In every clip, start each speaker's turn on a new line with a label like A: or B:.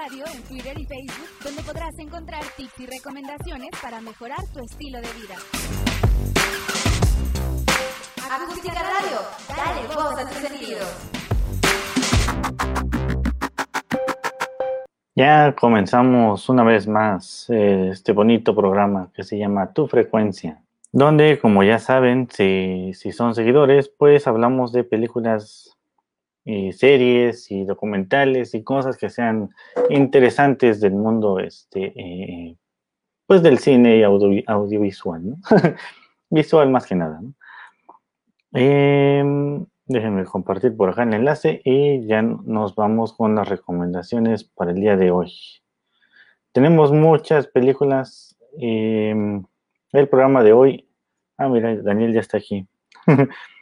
A: Radio en Twitter y Facebook, donde podrás encontrar tips y recomendaciones para mejorar tu estilo de vida. Acústica Radio, dale voz a tus sentidos.
B: Ya comenzamos una vez más eh, este bonito programa que se llama Tu Frecuencia, donde, como ya saben, si, si son seguidores, pues hablamos de películas y series y documentales y cosas que sean interesantes del mundo, este, eh, pues del cine y audiovisual, ¿no? Visual más que nada, ¿no? Em, Déjenme compartir por acá el enlace y ya nos vamos con las recomendaciones para el día de hoy. Tenemos muchas películas. Em, el programa de hoy. Ah, mira, Daniel ya está aquí.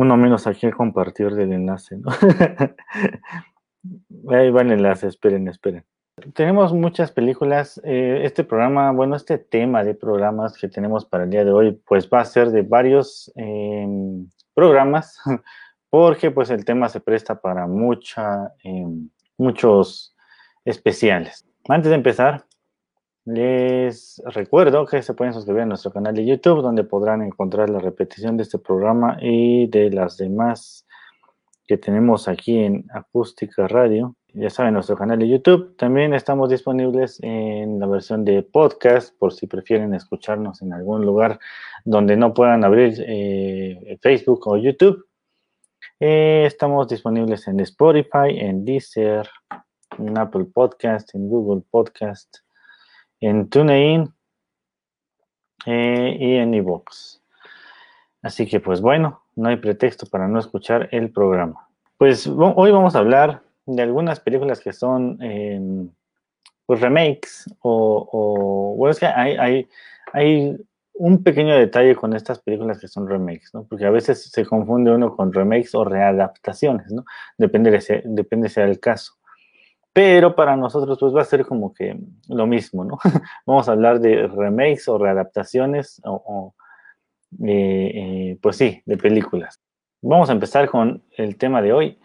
B: Uno menos aquí a compartir del enlace, ¿no? Ahí va el enlace, esperen, esperen. Tenemos muchas películas. Eh, este programa, bueno, este tema de programas que tenemos para el día de hoy, pues va a ser de varios em, programas, porque pues el tema se presta para mucha, em, muchos especiales. Antes de empezar, les recuerdo que se pueden suscribir a nuestro canal de YouTube, donde podrán encontrar la repetición de este programa y de las demás que tenemos aquí en Acústica Radio. Ya saben, nuestro canal de YouTube. También estamos disponibles en la versión de podcast, por si prefieren escucharnos en algún lugar donde no puedan abrir eh, Facebook o YouTube. Eh, estamos disponibles en Spotify, en Deezer, en Apple Podcast, en Google Podcast, en TuneIn eh, y en iVoox. Así que pues bueno, no hay pretexto para no escuchar el programa. Pues hoy vamos a hablar de algunas películas que son em, pues remakes o, bueno, es que hay, hay, un pequeño detalle con estas películas que son remakes, ¿no? Porque a veces se confunde uno con remakes o readaptaciones, ¿no? Depende, de depende sea el caso. Pero para nosotros pues va a ser como que lo mismo, ¿no? Vamos a hablar de remakes o readaptaciones o, eh, eh, pues sí, de películas. Vamos a empezar con el tema de hoy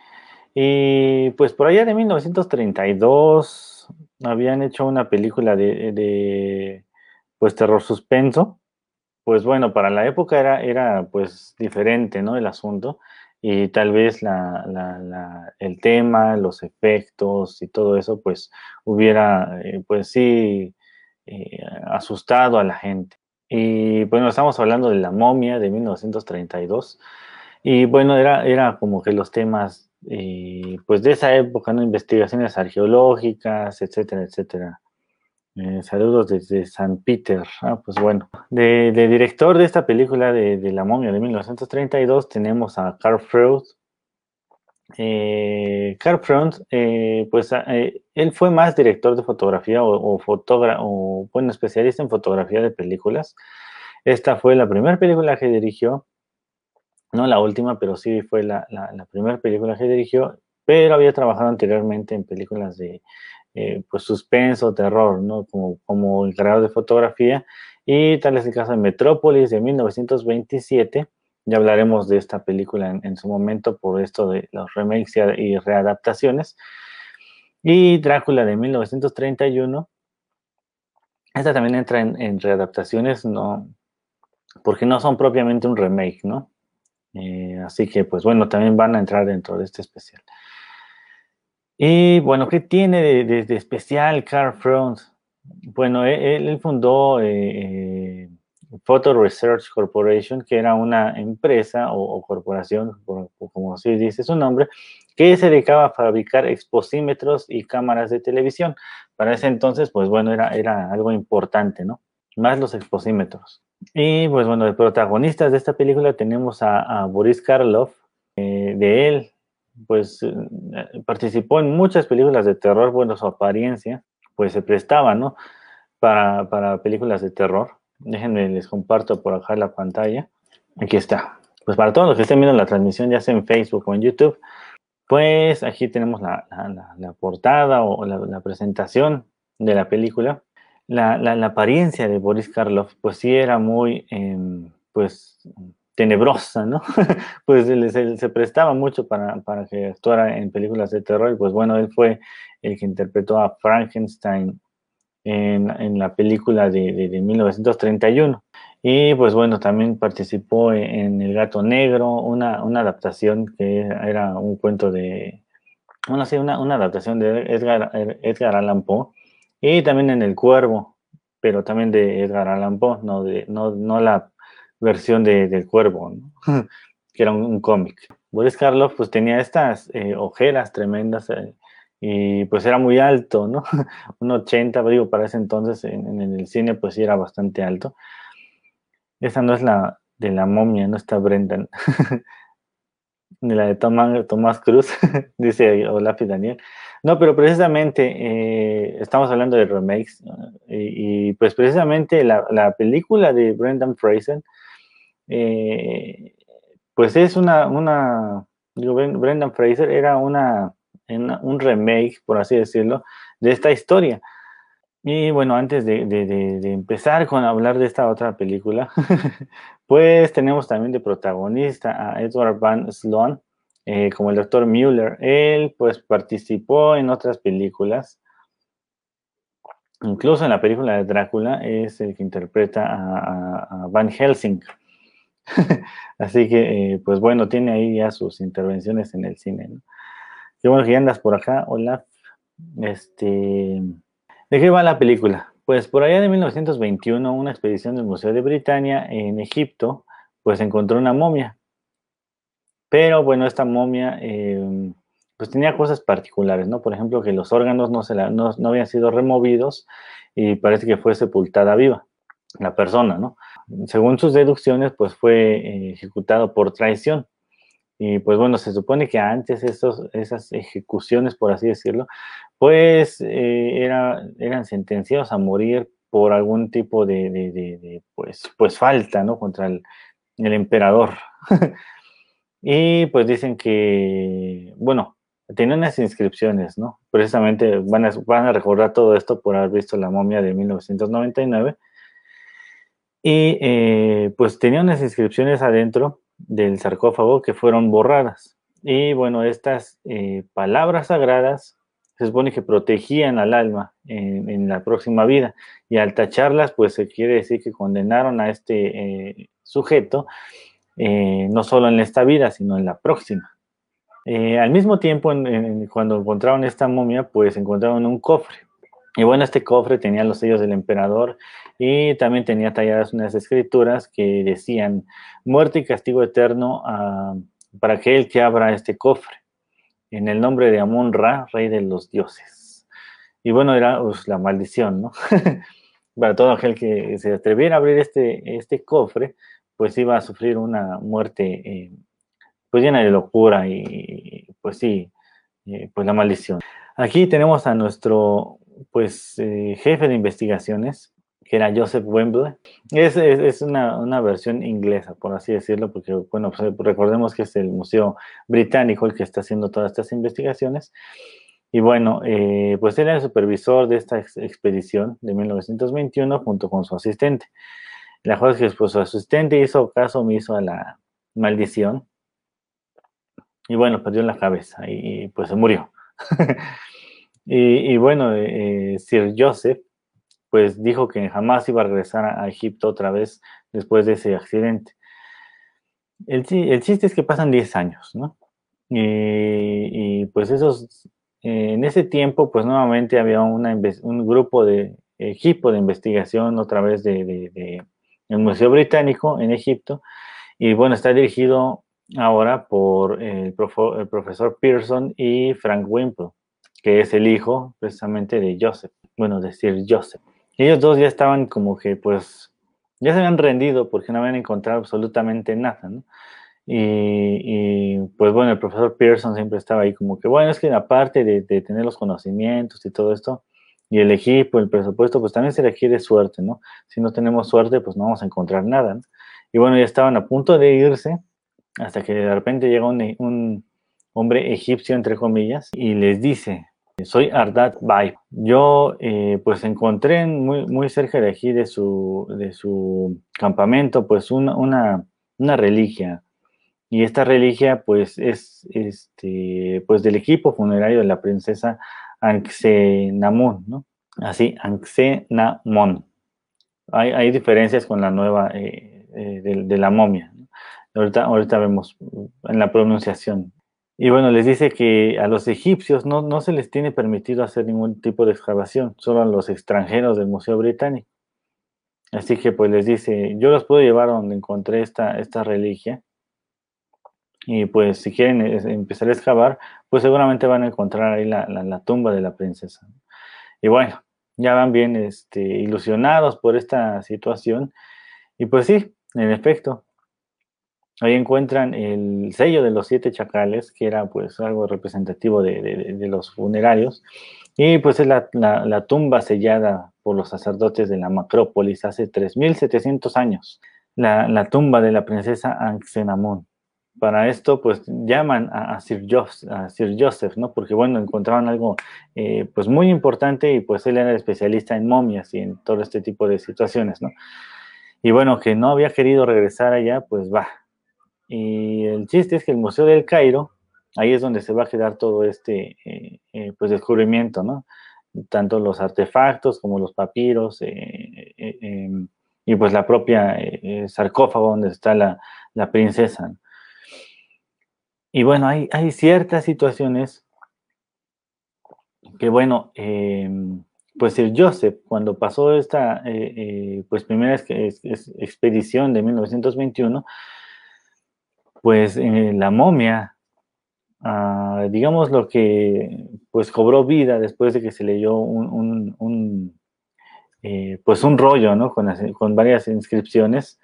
B: y pues por allá de 1932 habían hecho una película de, pues terror suspenso. Pues bueno, para la época era, era pues diferente, ¿no? El asunto. Y tal vez el tema, los efectos y todo eso, pues hubiera, eh, pues sí, eh, asustado a la gente. Y bueno, estamos hablando de La momia de 1932. Y bueno, era, era como que los temas pues de esa época, ¿no? Investigaciones arqueológicas, etcétera, etcétera. Eh, saludos desde San Peter. Ah, pues bueno, de, director de esta película de, La momia de 1932 tenemos a Carl Freud. Eh, Carl Freud, eh, pues eh, él fue más director de fotografía o, o, bueno, especialista en fotografía de películas. Esta fue la primera película que dirigió no la última, pero sí fue la, primera película que dirigió, pero había trabajado anteriormente en películas de eh, pues suspenso, terror, ¿no? Como, como encargado de fotografía. Y tal es el caso de Metrópolis de 1927. Ya hablaremos de esta película en, su momento por esto de los remakes y readaptaciones. Y Drácula de 1931. Esta también entra en, en readaptaciones, no, porque no son propiamente un remake, ¿no? Eh, así que, pues bueno, también van a entrar dentro de este especial. Y bueno, ¿qué tiene de, especial Carl Front? Bueno, e, él, fundó eh, eh, Photo Research Corporation, que era una empresa o, corporación, como así dice su nombre, que se dedicaba a fabricar exposímetros y cámaras de televisión. Para ese entonces, pues bueno, era, era algo importante, ¿no? Más los exposímetros. Y pues bueno, de protagonistas de esta película tenemos a, Boris Karloff. Eh, de él, pues eh, participó en muchas películas de terror. Bueno, su apariencia, pues se prestaba, ¿no? Para, para películas de terror. Déjenme, les comparto por acá la pantalla. Aquí está. Pues para todos los que estén viendo la transmisión, ya sea en Facebook o en YouTube, pues aquí tenemos la, la, portada o la presentación de la película la, apariencia de Boris Karloff, pues sí era muy, em, pues, tenebrosa, ¿no? pues se, se, prestaba mucho para, para, que actuara en películas de terror y pues bueno, él fue el que interpretó a Frankenstein en, en la película de, de, 1931. Y pues bueno, también participó en, El Gato Negro, una, una, adaptación que era un cuento de, bueno, sí, una, una adaptación de Edgar, Edgar Allan Poe, y también en El Cuervo, pero también de Edgar Allan Poe, no, de, no, no la versión de, del Cuervo, que era un, cómic. Boris Karloff pues tenía estas eh, ojeras tremendas eh, y pues era muy alto, ¿no? un 80, digo, para ese entonces en, el cine pues sí era bastante alto. Esa no es la de la momia, no está Brendan. Ni la de Tomás, Cruz, dice Olaf y Daniel. No, pero precisamente eh, estamos hablando de remakes y, pues precisamente la, la, película de Brendan Fraser eh, pues es una, una, Brendan Fraser era una, un remake, por así decirlo, de esta historia. Y bueno, antes de, empezar con hablar de esta otra película, pues tenemos también de protagonista a Edward Van Sloan, eh, como el doctor Mueller. Él pues participó en otras películas, incluso en la película de Drácula es el que interpreta a Van Helsing. Así que, eh, pues bueno, tiene ahí ya sus intervenciones en el cine. ¿no? Bueno que andas por acá, hola. Este, ¿De qué va la película? Pues por allá de 1921, una expedición del Museo de Britania en Egipto, pues encontró una momia. Pero bueno, esta momia em, pues tenía cosas particulares, ¿no? Por ejemplo, que los órganos no, se no, no habían sido removidos y parece que fue sepultada viva la persona, ¿no? Según sus deducciones, pues fue eh, ejecutado por traición. Y pues bueno, se supone que antes esas ejecuciones, por así decirlo, pues eh, era, eran sentenciados a morir por algún tipo de, pues, pues falta. Contra el, emperador. y pues dicen que, bueno, tienen unas inscripciones, ¿no? Precisamente van a, van a recordar todo esto por haber visto la momia de 1999 y eh, pues tenía unas inscripciones adentro del sarcófago que fueron borradas. Y bueno, estas eh, palabras sagradas se supone que protegían al alma en, la próxima vida. Y al tacharlas, pues se quiere decir que condenaron a este eh, sujeto, no solo en esta vida, sino en la próxima. al mismo tiempo, cuando encontraron esta momia, pues encontraron un cofre. Y bueno, este cofre tenía los sellos del emperador y también tenía talladas unas escrituras que decían muerte y castigo eterno ah, para aquel que abra este cofre, en el nombre de Amon Ra, rey de los dioses. Y bueno, era pues, la maldición, ¿no? para todo aquel que se atreviera a abrir este, este cofre, pues iba a sufrir una muerte eh, pues llena de locura y pues sí, eh, pues la maldición. Aquí tenemos a nuestro pues, eh, jefe de investigaciones, que era Joseph Wembley. Es, es, una, una, versión inglesa, por así decirlo, porque, bueno, pues, recordemos que es el Museo Británico el que está haciendo todas estas investigaciones. Y bueno, eh, pues era el supervisor de esta expedición de 1921 junto con su asistente. La cosa es que pues, su asistente hizo caso omiso a la maldición y bueno, perdió la cabeza y pues se murió. Y, bueno, eh, Sir Joseph, pues dijo que jamás iba a regresar a, Egipto otra vez después de ese accidente. El, chiste es que pasan 10 años, ¿no? Y, pues esos, en ese tiempo, pues nuevamente había un grupo de equipo de investigación otra vez de, de, el Museo Británico en Egipto. Y bueno, está dirigido ahora por el, el profesor Pearson y Frank Wimple que es el hijo precisamente de Joseph, bueno, decir Joseph. Ellos dos ya estaban como que pues ya se habían rendido porque no habían encontrado absolutamente nada, ¿no? Y, pues bueno, el profesor Pearson siempre estaba ahí como que, bueno, es que aparte de, tener los conocimientos y todo esto, y el equipo, el presupuesto, pues también se requiere suerte, ¿no? Si no tenemos suerte, pues no vamos a encontrar nada, ¿no? Y bueno, ya estaban a punto de irse hasta que de repente llega un, un hombre egipcio, entre comillas, y les dice, soy Ardat Bai. Yo eh, pues encontré muy, muy cerca de aquí de su, de su campamento pues una, una una reliquia. Y esta reliquia, pues, es este, pues, del equipo funerario de la princesa Anxenamon, ¿no? Así, Anxenamon. Hay, hay diferencias con la nueva eh, eh, de, la momia. Ahorita, ahorita vemos en la pronunciación. Y bueno, les dice que a los egipcios no, no se les tiene permitido hacer ningún tipo de excavación, solo a los extranjeros del Museo Británico. Así que pues les dice, yo los puedo llevar donde encontré esta, esta reliquia. Y pues si quieren empezar a excavar, pues seguramente van a encontrar ahí la, la, tumba de la princesa. Y bueno, ya van bien este, ilusionados por esta situación. Y pues sí, en efecto, ahí encuentran el sello de los siete chacales, que era pues algo representativo de, los funerarios. Y pues es la, tumba sellada por los sacerdotes de la Macrópolis hace 3.700 años, la, la, tumba de la princesa Anxenamón. Para esto, pues llaman a, Sir, Joseph, a Sir Joseph, ¿no? Porque, bueno, encontraron algo, eh, pues muy importante y pues él era especialista en momias y en todo este tipo de situaciones, ¿no? Y bueno, que no había querido regresar allá, pues va. Y el chiste es que el Museo del Cairo ahí es donde se va a quedar todo este eh, eh, pues descubrimiento, ¿no? Tanto los artefactos como los papiros eh, y pues la propia sarcófago donde está la, princesa. Y bueno, hay, hay, ciertas situaciones que bueno, pues el Joseph, cuando pasó esta pues primera expedición de 1921, pues la momia digamos, lo que pues cobró vida después de que se leyó un, eh, pues un rollo, ¿no? Con, con, varias inscripciones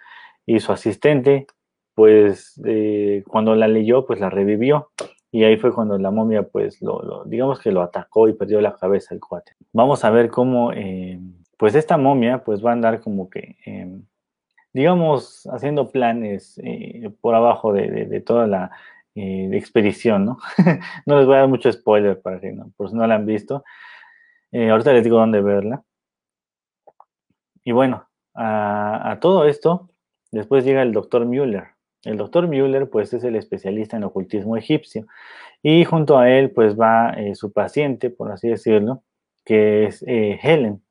B: y su asistente, pues eh, cuando la leyó, pues la revivió y ahí fue cuando la momia, pues lo, digamos que lo atacó y perdió la cabeza el cuate. Vamos a ver cómo, eh, pues esta momia, pues va a andar como que, digamos, haciendo planes por abajo de toda la eh, de expedición, ¿no? no les voy a dar mucho spoiler para que no, por si no la han visto. Eh, ahorita les digo dónde verla. Y bueno, a, todo esto, después llega el doctor Müller. El doctor Müller, pues, es el especialista en ocultismo egipcio. Y junto a él, pues, va eh, su paciente, por así decirlo, que es Helen.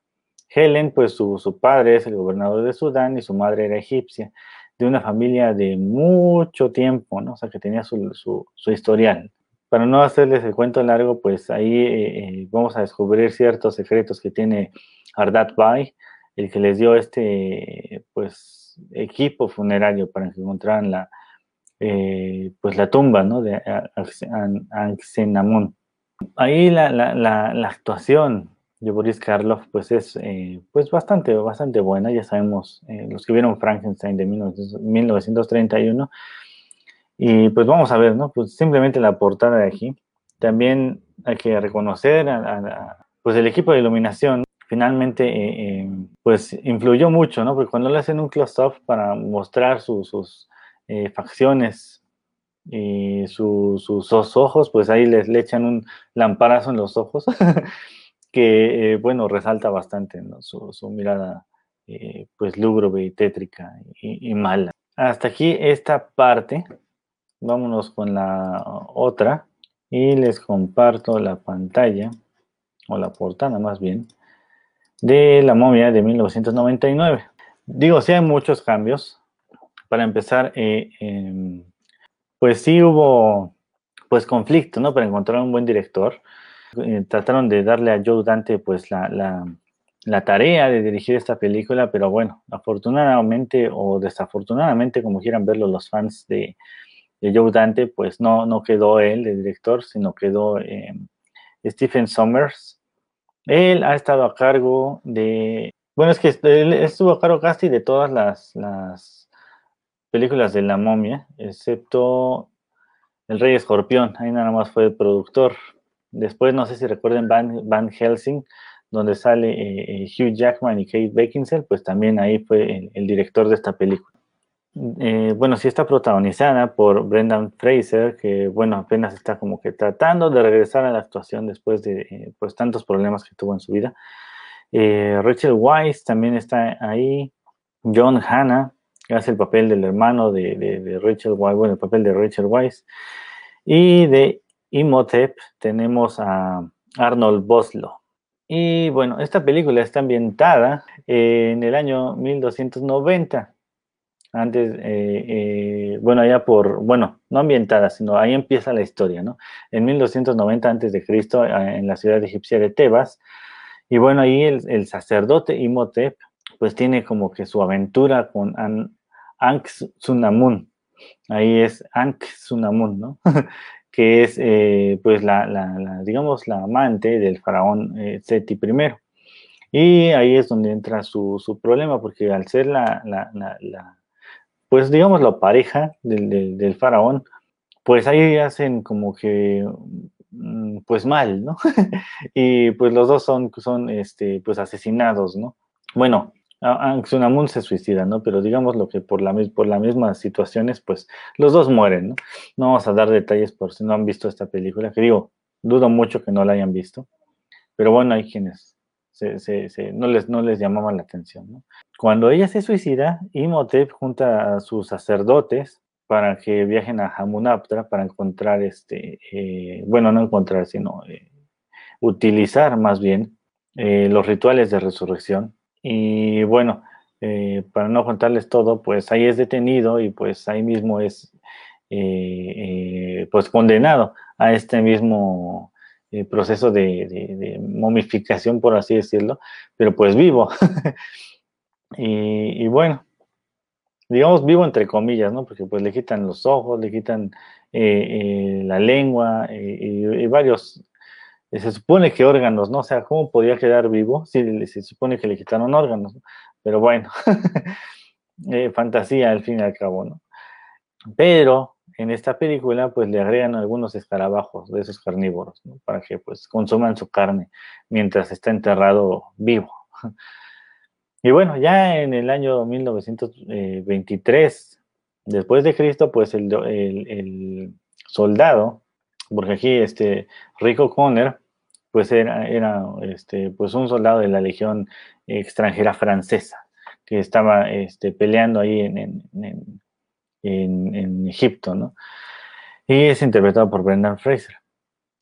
B: Helen, pues, su, su padre es el gobernador de Sudán y su madre era egipcia de una familia de mucho tiempo, ¿no? O sea, que tenía su, su, historial. Para no hacerles el cuento largo, pues ahí eh, eh, vamos a descubrir ciertos secretos que tiene Ardat Bai, el que les dio este, pues, equipo funerario para que encontraran la, eh, pues, la tumba, ¿no? De Anxenamón. Ahí la, la, la, actuación Boris Karloff, pues es eh, pues bastante, bastante buena. Ya sabemos, eh, los que vieron Frankenstein de 1931. Y pues vamos a ver, ¿no? Pues simplemente la portada de aquí. También hay que reconocer a, pues el equipo de iluminación finalmente eh, pues influyó mucho, ¿no? Porque cuando le hacen un close-up para mostrar sus facciones y sus ojos, pues ahí les le echan un lamparazo en los ojos. que, eh, bueno, resalta bastante su, mirada, eh, pues, lúgubre y tétrica y, mala. Hasta aquí esta parte. Vámonos con la otra y les comparto la pantalla, o la portada más bien, de la momia de 1999. Digo, sí hay muchos cambios. Para empezar, eh, em, pues sí hubo pues conflicto, ¿no? Para encontrar un buen director. Eh, trataron de darle a Joe Dante pues la, la, tarea de dirigir esta película, pero bueno, afortunadamente o desafortunadamente, como quieran verlo los fans de, Joe Dante, pues no, no quedó él de director, sino quedó eh, Stephen Sommers. Él ha estado a cargo de, bueno, es que él estuvo a cargo casi de todas las, las películas de la momia, excepto El Rey Escorpión, ahí nada más fue el productor, Después, no sé si recuerden Van, Helsing, donde sale eh, eh, Hugh Jackman y Kate Beckinsale, pues también ahí fue el, director de esta película. Eh, bueno, sí está protagonizada por Brendan Fraser, que bueno, apenas está como que tratando de regresar a la actuación después de pues tantos problemas que tuvo en su vida. Rachel Weisz también está ahí, John Hanna, que hace el papel del hermano de, de, Rachel Weisz, bueno, el papel de Rachel Weisz. Y de Imhotep tenemos a Arnold Boslo. Y bueno, esta película está ambientada en el año 1290. Antes, eh, eh, bueno, allá por, bueno, no ambientada, sino ahí empieza la historia, ¿no? En 1290 antes de Cristo, en la ciudad egipcia de Tebas. Y bueno, ahí el, sacerdote Imhotep, pues tiene como que su aventura con An Ankh Sunamun. Ahí es Ankh Sunamun, ¿no? que es eh, pues la, digamos, la amante del faraón eh, Seti I. Y ahí es donde entra su, problema, porque al ser la, pues digamos, la pareja del, faraón, pues ahí hacen como que, mm, pues mal, ¿no? y pues los dos son, son este, pues asesinados, ¿no? Bueno, Anxunamun se suicida, ¿no? Pero digamos lo que por, la, por las mismas situaciones, pues los dos mueren, ¿no? No vamos a dar detalles por si no han visto esta película, que digo, dudo mucho que no la hayan visto, pero bueno, hay quienes no, les, no les llamaban la atención. Cuando ella se suicida, Imhotep junta a sus sacerdotes para que viajen a Hamunaptra para encontrar, este, eh, bueno, no encontrar, sino eh, utilizar más bien eh, los rituales de resurrección y bueno, eh, para no contarles todo, pues ahí es detenido y pues ahí mismo es eh, eh, pues condenado a este mismo proceso de, momificación, por así decirlo, pero pues vivo. y, bueno, digamos vivo entre comillas, ¿no? Porque pues le quitan los ojos, le quitan la lengua y varios se supone que órganos, ¿no? O sea, ¿cómo podía quedar vivo si se supone que le quitaron órganos? Pero bueno, eh, fantasía al fin y al cabo, ¿no? Pero en esta película, pues le agregan algunos escarabajos de esos carnívoros, ¿no? Para que pues consuman su carne mientras está enterrado vivo. Y bueno, ya en el año 1923, después de Cristo, pues el, el soldado porque aquí este Rico Conner pues era, era este, pues un soldado de la Legión extranjera francesa que estaba este, peleando ahí en, en, en, Egipto, ¿no? Y es interpretado por Brendan Fraser.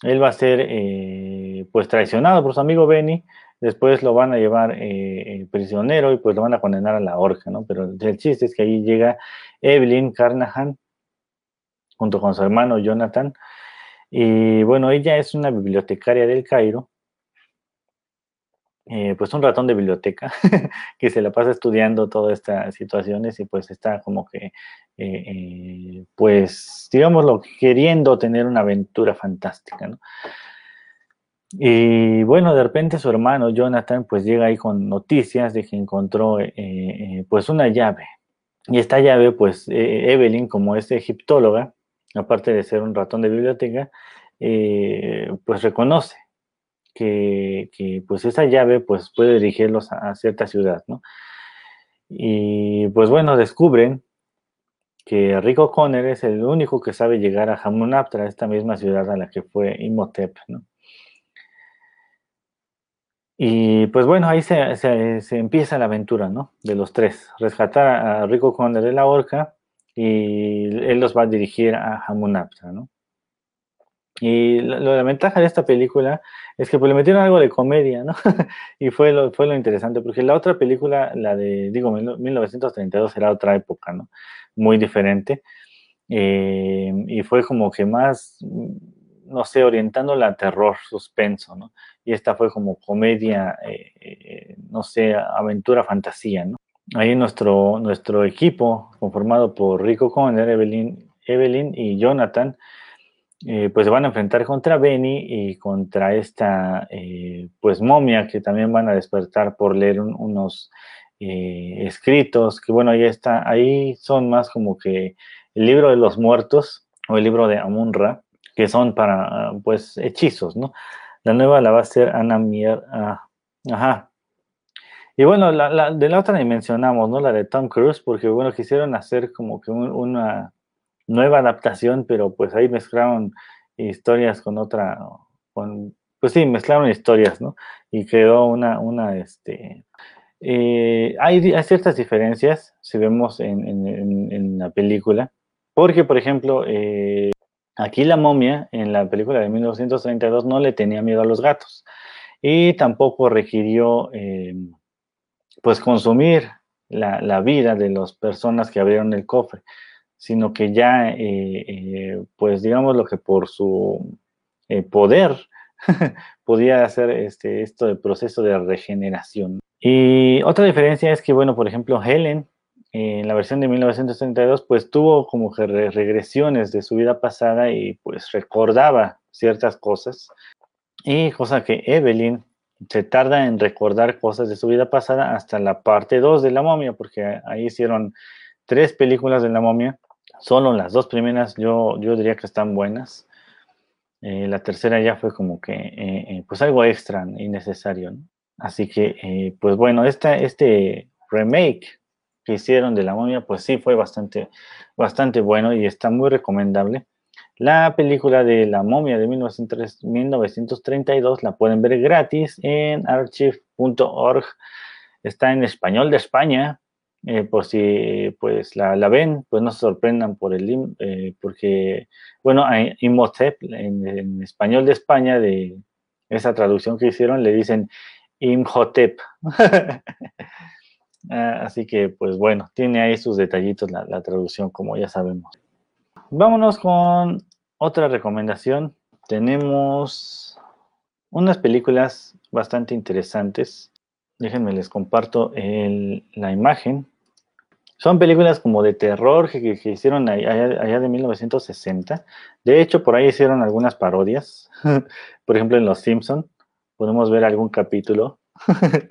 B: Él va a ser eh, pues traicionado por su amigo Benny, después lo van a llevar eh, prisionero y pues lo van a condenar a la horca, ¿no? Pero el chiste es que ahí llega Evelyn Carnahan junto con su hermano Jonathan, y bueno, ella es una bibliotecaria del Cairo, eh, pues un ratón de biblioteca que se la pasa estudiando todas estas situaciones y pues está como que, eh, eh, pues, digámoslo, queriendo tener una aventura fantástica, ¿no? Y bueno, de repente su hermano Jonathan pues llega ahí con noticias de que encontró pues una llave. Y esta llave pues Evelyn como es egiptóloga, aparte de ser un ratón de biblioteca, eh, pues reconoce que, pues esa llave pues puede dirigirlos a, cierta ciudad, ¿no? Y pues bueno, descubren que Rico Conner es el único que sabe llegar a Hamunaptra, esta misma ciudad a la que fue Imhotep, ¿no? Y pues bueno, ahí se, empieza la aventura, ¿no? De los tres. Rescatar a Rico Conner de la horca y él los va a dirigir a Hamunaptra, ¿no? Y la, ventaja de esta película es que pues le metieron algo de comedia, ¿no? y fue lo, fue lo interesante, porque la otra película, la de, digo, 1932 era otra época, ¿no? Muy diferente. Eh, y fue como que más, no sé, orientándola a terror, suspenso, ¿no? Y esta fue como comedia, eh, eh, no sé, aventura, fantasía, ¿no? Ahí nuestro, nuestro equipo, conformado por Rico Conner, Evelyn, Evelyn y Jonathan, eh, pues se van a enfrentar contra Benny y contra esta, eh, pues, momia que también van a despertar por leer unos eh, escritos, que bueno, ahí está, ahí son más como que el libro de los muertos o el libro de Amunra, que son para, pues, hechizos, ¿no? La nueva la va a ser Ana Mier, ah, ajá, y bueno, la, de la otra ni mencionamos, ¿no? La de Tom Cruise, porque bueno, quisieron hacer como que una nueva adaptación, pero pues ahí mezclaron historias con otra, con, pues sí, mezclaron historias, ¿no? Y quedó una, una, este, eh, hay, ciertas diferencias, si vemos en, la película, porque, por ejemplo, eh, aquí la momia en la película de 1932 no le tenía miedo a los gatos y tampoco requirió, eh, pues, consumir la, vida de las personas que abrieron el cofre, sino que ya, pues, digamos lo que por su poder podía hacer este, esto del proceso de regeneración. Y otra diferencia es que, bueno, por ejemplo, Helen, en la versión de 1932, pues tuvo como que regresiones de su vida pasada y pues recordaba ciertas cosas. Y cosa que Evelyn se tarda en recordar cosas de su vida pasada hasta la parte 2 de la momia, porque ahí hicieron tres películas de la momia. Solo las dos primeras yo, yo diría que están buenas. Eh, la tercera ya fue como que, eh, eh, pues algo extra y necesario. Así que, pues bueno, este remake que hicieron de La Momia, pues sí fue bastante, bastante bueno y está muy recomendable. La película de La Momia de 1932 la pueden ver gratis en archive.org. Está en español de España, eh, por si pues la, ven, pues no se sorprendan por el eh, porque, bueno, Imhotep en, en, español de España, de esa traducción que hicieron, le dicen Imhotep. Ah, así que, pues bueno, tiene ahí sus detallitos la, la traducción, como ya sabemos. Vámonos con otra recomendación. Tenemos unas películas bastante interesantes. Déjenme les comparto la imagen. Son películas como de terror que, hicieron allá, de 1960. De hecho, por ahí hicieron algunas parodias. por ejemplo, en Los Simpson podemos ver algún capítulo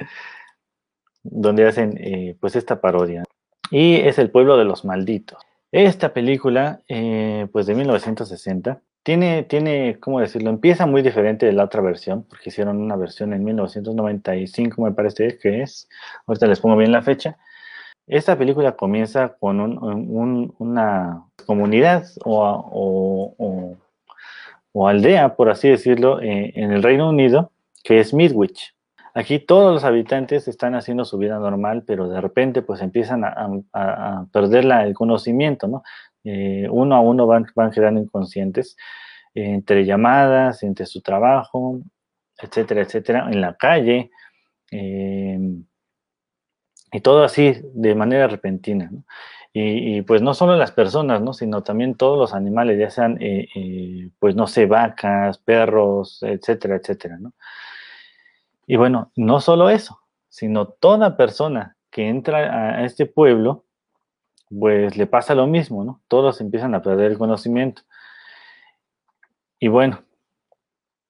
B: donde hacen eh, pues esta parodia. Y es El pueblo de los malditos. Esta película, eh, pues de 1960, tiene, tiene, ¿cómo decirlo? Empieza muy diferente de la otra versión, porque hicieron una versión en 1995, me parece que es. Ahorita les pongo bien la fecha. Esta película comienza con una comunidad o, aldea, por así decirlo, eh, en el Reino Unido, que es Midwich. Aquí todos los habitantes están haciendo su vida normal, pero de repente pues empiezan a, perder el conocimiento, ¿no? Eh, uno a uno van, van quedando inconscientes entre llamadas, entre su trabajo, etcétera, etcétera, en la calle. Eh, y todo así de manera repentina. Y, pues no solo las personas, ¿no? sino también todos los animales, ya sean, eh, eh, pues no sé, vacas, perros, etcétera, etcétera. ¿no? Y bueno, no solo eso, sino toda persona que entra a este pueblo, pues le pasa lo mismo, ¿no? Todos empiezan a perder el conocimiento. Y bueno,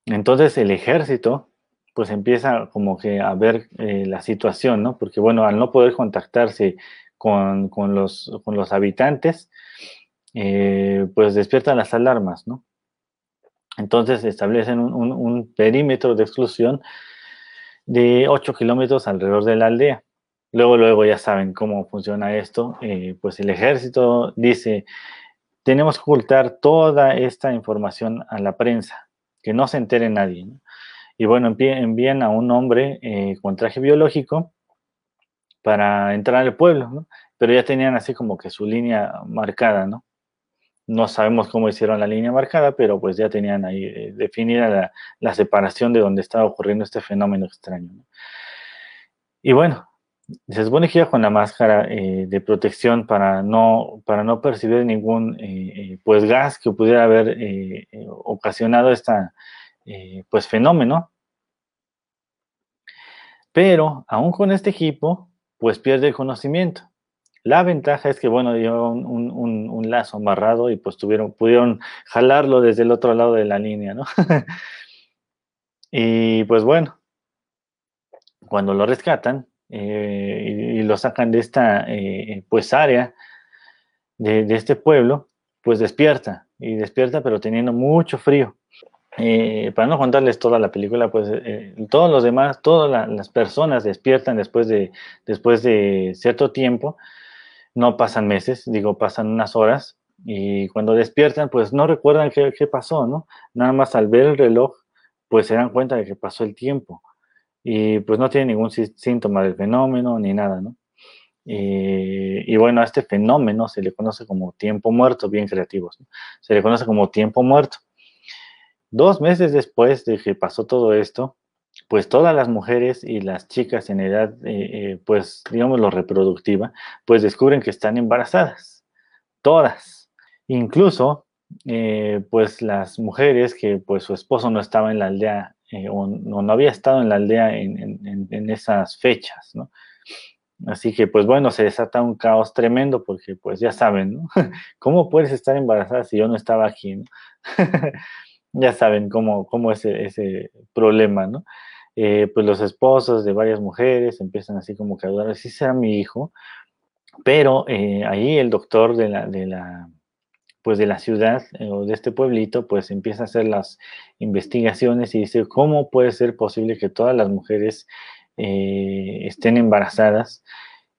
B: entonces el ejército pues empieza como que a ver eh, la situación, ¿no? Porque bueno, al no poder contactarse con, los, con los, habitantes, eh, pues despiertan las alarmas, ¿no? Entonces establecen un, perímetro de exclusión de 8 kilómetros alrededor de la aldea. Luego, luego ya saben cómo funciona esto. Eh, pues el ejército dice, tenemos que ocultar toda esta información a la prensa, que no se entere nadie. ¿no? Y bueno, envían a un hombre eh, con traje biológico para entrar al pueblo, ¿no? Pero ya tenían así como que su línea marcada, ¿no? No sabemos cómo hicieron la línea marcada, pero pues ya tenían ahí eh, definida la, separación de donde estaba ocurriendo este fenómeno extraño. Y bueno, se supone que iba con la máscara eh, de protección para no, para no percibir ningún pues gas que pudiera haber ocasionado esta, eh, pues fenómeno. Pero aún con este equipo, pues pierde el conocimiento. La ventaja es que, bueno, dio un, lazo amarrado y pues tuvieron, pudieron jalarlo desde el otro lado de la línea, ¿no? y pues bueno, cuando lo rescatan eh, y, lo sacan de esta, eh, pues, área de, de este pueblo, pues despierta, y despierta pero teniendo mucho frío. Eh, para no contarles toda la película, pues eh, todos los demás, todas las personas despiertan después de, después de cierto tiempo, no pasan meses, digo, pasan unas horas, y cuando despiertan, pues no recuerdan qué, pasó, ¿no? Nada más al ver el reloj, pues se dan cuenta de que pasó el tiempo. y pues no tiene ningún síntoma del fenómeno ni nada, ¿no? Y bueno, a este fenómeno se le conoce como tiempo muerto, bien creativos, se le conoce como tiempo muerto. Dos meses después de que pasó todo esto, pues todas las mujeres y las chicas en edad, eh, eh, pues digamos lo reproductiva, pues descubren que están embarazadas, todas. Incluso, pues las mujeres que pues su esposo no estaba en la aldea o, no había estado en la aldea en, esas fechas, ¿no? Así que, pues bueno, se desata un caos tremendo porque, pues ya saben, ¿no? ¿Cómo puedes estar embarazada si yo no estaba aquí, ¿no? ya saben cómo, cómo es ese, problema, ¿no? Eh, pues los esposos de varias mujeres empiezan así como que a dudar, si será mi hijo, pero eh, ahí el doctor de la, de la, pues de la ciudad eh, o de este pueblito, pues empieza a hacer las investigaciones y dice, ¿cómo puede ser posible que todas las mujeres eh, estén embarazadas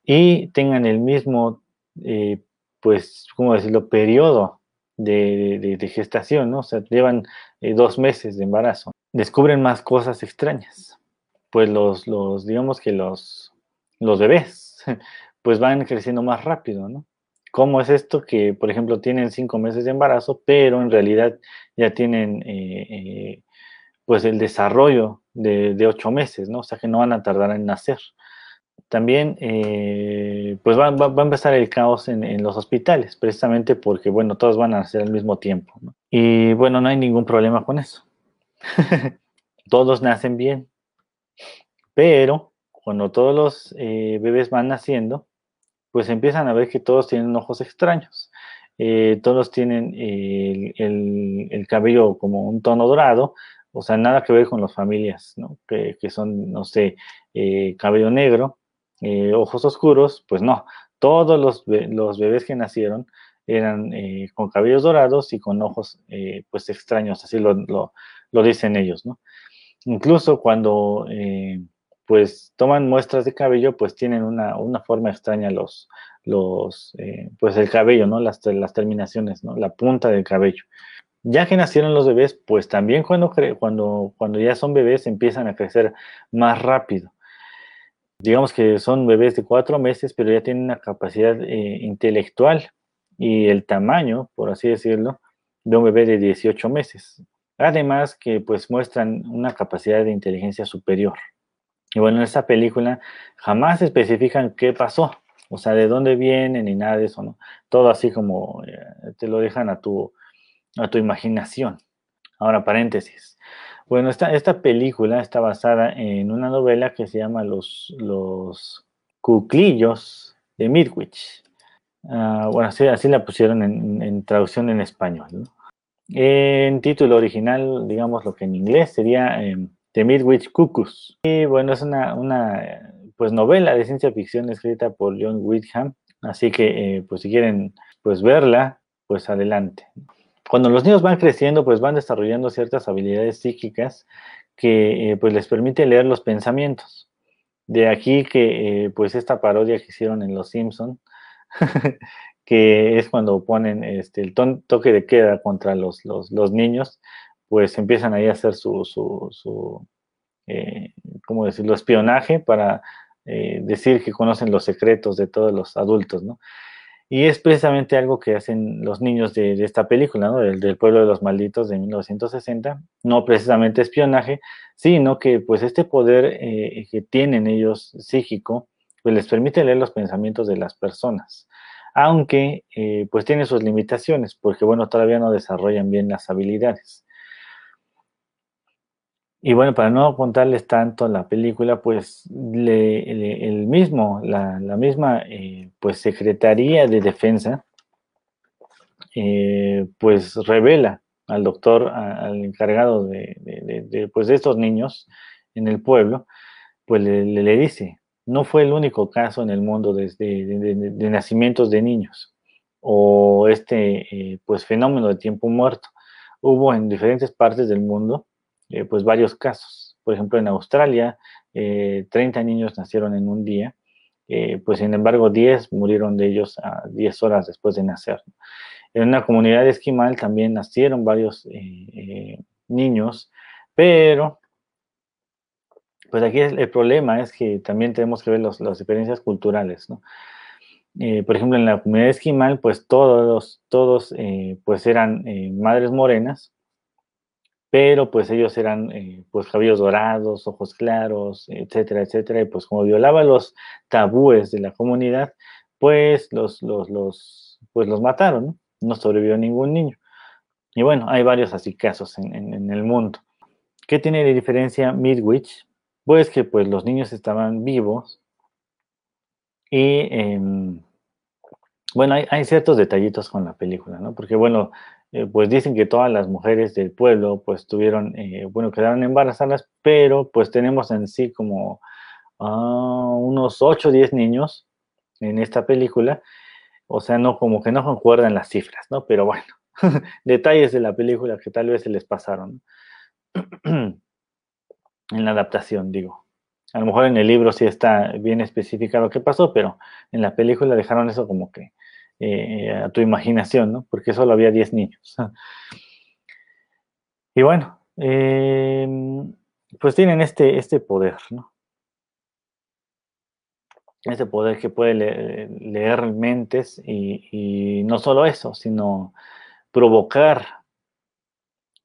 B: y tengan el mismo, eh, pues, ¿cómo decirlo?, periodo de, gestación, ¿no? O sea, llevan dos meses de embarazo. Descubren más cosas extrañas. Pues los, los digamos que los, los bebés, pues van creciendo más rápido, ¿no? ¿Cómo es esto que, por ejemplo, tienen cinco meses de embarazo, pero en realidad ya tienen pues el desarrollo de, ocho meses, ¿no? O sea que no van a tardar en nacer. También, eh, pues va, a empezar el caos en, los hospitales, precisamente porque, bueno, todos van a nacer al mismo tiempo, ¿no? Y bueno, no hay ningún problema con eso. todos nacen bien, pero cuando todos los eh, bebés van naciendo, pues empiezan a ver que todos tienen ojos extraños. Eh, todos tienen el, cabello como un tono dorado, o sea, nada que ver con las familias, ¿no? Que, son, no sé, eh, cabello negro, eh, ojos oscuros, pues no. Todos los, bebés que nacieron eran eh, con cabellos dorados y con ojos, pues, extraños, así lo, dicen ellos, ¿no? Incluso cuando, pues, toman muestras de cabello, pues, tienen una, una forma extraña los, los pues, el cabello, ¿no? Las, las terminaciones, ¿no? La punta del cabello. Ya que nacieron los bebés, pues también cuando, cuando, cuando ya son bebés empiezan a crecer más rápido. Digamos que son bebés de cuatro meses, pero ya tienen una capacidad eh, intelectual y el tamaño, por así decirlo, de un bebé de 18 meses. Además que pues muestran una capacidad de inteligencia superior. Y bueno, en esta película jamás especifican qué pasó, o sea, de dónde vienen ni nada de eso, ¿no? Todo así como eh, te lo dejan a tu, a tu imaginación. Ahora, paréntesis. Bueno, esta, esta película está basada en una novela que se llama Los, los Cuclillos de Midwich. Ah, bueno, así, así, la pusieron en, traducción en español. En título original, digamos lo que en inglés sería eh, The Midwich Cuckoos. Y bueno, es una, una pues, novela de ciencia ficción escrita por John Whitham. Así que, eh, pues si quieren pues verla, pues adelante cuando los niños van creciendo, pues van desarrollando ciertas habilidades psíquicas que eh, pues les permite leer los pensamientos. De aquí que eh, pues esta parodia que hicieron en Los Simpson, que es cuando ponen este, el toque de queda contra los, los, niños, pues empiezan ahí a hacer su, su, su eh, espionaje para decir que conocen los secretos de todos los adultos, ¿no? Y es precisamente algo que hacen los niños de, esta película, ¿no? Del, pueblo de los malditos de 1960. No precisamente espionaje, sino que pues este poder eh, que tienen ellos psíquico, pues les permite leer los pensamientos de las personas. Aunque eh, pues tiene sus limitaciones, porque bueno, todavía no desarrollan bien las habilidades. Y bueno, para no contarles tanto la película, pues el mismo, la, misma eh, pues Secretaría de Defensa, eh, pues revela al doctor, al encargado de, pues de estos niños en el pueblo, pues le, dice, no fue el único caso en el mundo de, de nacimientos de niños o este eh, pues fenómeno de tiempo muerto. Hubo en diferentes partes del mundo eh, pues varios casos. Por ejemplo, en Australia, 30 eh, niños nacieron en un día, eh, pues sin embargo 10 murieron de ellos a 10 horas después de nacer. En una comunidad esquimal también nacieron varios niños, pero Pues aquí el problema es que también tenemos que ver las diferencias culturales, ¿no? Eh, por ejemplo, en la comunidad esquimal, pues todos, todos eh, pues eran eh, madres morenas, pero pues ellos eran pues cabellos dorados, ojos claros, etcétera, etcétera, y pues como violaba los tabúes de la comunidad, pues los, los, los, pues los mataron, ¿no? no sobrevivió ningún niño. Y bueno, hay varios así casos en, en el mundo. ¿Qué tiene de diferencia Midwich? Pues que pues los niños estaban vivos y em, bueno, hay, ciertos detallitos con la película, ¿no? Porque bueno, eh, pues dicen que todas las mujeres del pueblo pues tuvieron, eh, bueno, quedaron embarazadas, pero pues tenemos en sí como ah, unos 8 o 10 niños en esta película. O sea, no como que no concuerdan las cifras, ¿no? Pero bueno, detalles de la película que tal vez se les pasaron. en la adaptación, digo. A lo mejor en el libro sí está bien especificado qué pasó, pero en la película dejaron eso como que eh, a tu imaginación, ¿no? Porque solo había 10 niños. y bueno, em, pues tienen este, este poder, ¿no? Este poder que puede leer, mentes y, no solo eso, sino provocar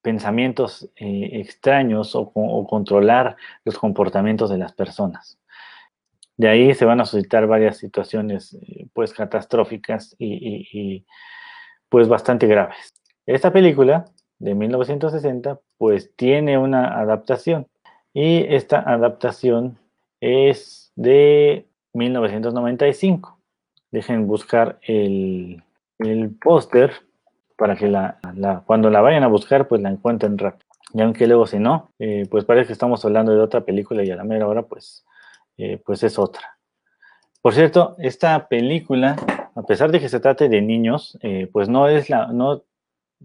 B: pensamientos eh, extraños o, controlar los comportamientos de las personas. De ahí se van a suscitar varias situaciones eh, pues catastróficas y, pues bastante graves. Esta película de 1960 pues tiene una adaptación y esta adaptación es de 1995. Dejen buscar el, el póster para que la, cuando la vayan a buscar, pues la encuentren rápido. Y aunque luego si no, eh, pues parece que estamos hablando de otra película y a la mera hora, pues, eh, pues es otra. Por cierto, esta película, a pesar de que se trate de niños, eh, pues no es la, no,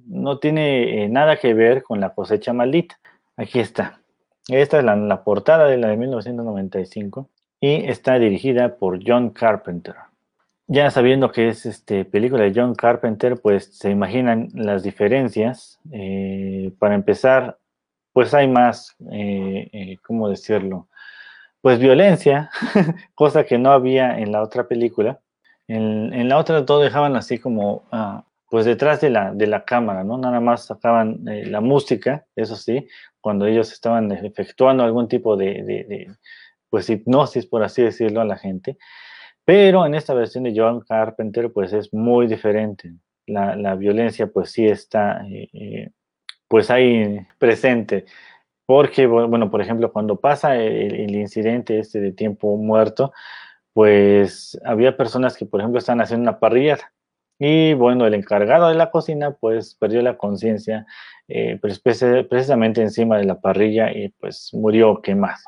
B: no tiene nada que ver con la cosecha maldita. Aquí está. Esta es la, la portada de la de 1995 y está dirigida por John Carpenter ya sabiendo que es este película de John Carpenter, pues se imaginan las diferencias. Eh, para empezar, pues hay más, eh, eh, ¿cómo decirlo? Pues violencia, cosa que no había en la otra película. En, la otra todo dejaban así como, ah, pues detrás de la, de la cámara, ¿no? Nada más sacaban la música, eso sí, cuando ellos estaban efectuando algún tipo de, de pues hipnosis, por así decirlo, a la gente. Pero en esta versión de John Carpenter, pues es muy diferente. La, violencia, pues sí está, eh, eh, pues ahí presente. Porque, bueno, por ejemplo, cuando pasa el, incidente este de tiempo muerto, pues había personas que, por ejemplo, están haciendo una parrilla y bueno, el encargado de la cocina pues perdió la conciencia eh, pues, precisamente encima de la parrilla y pues murió quemado.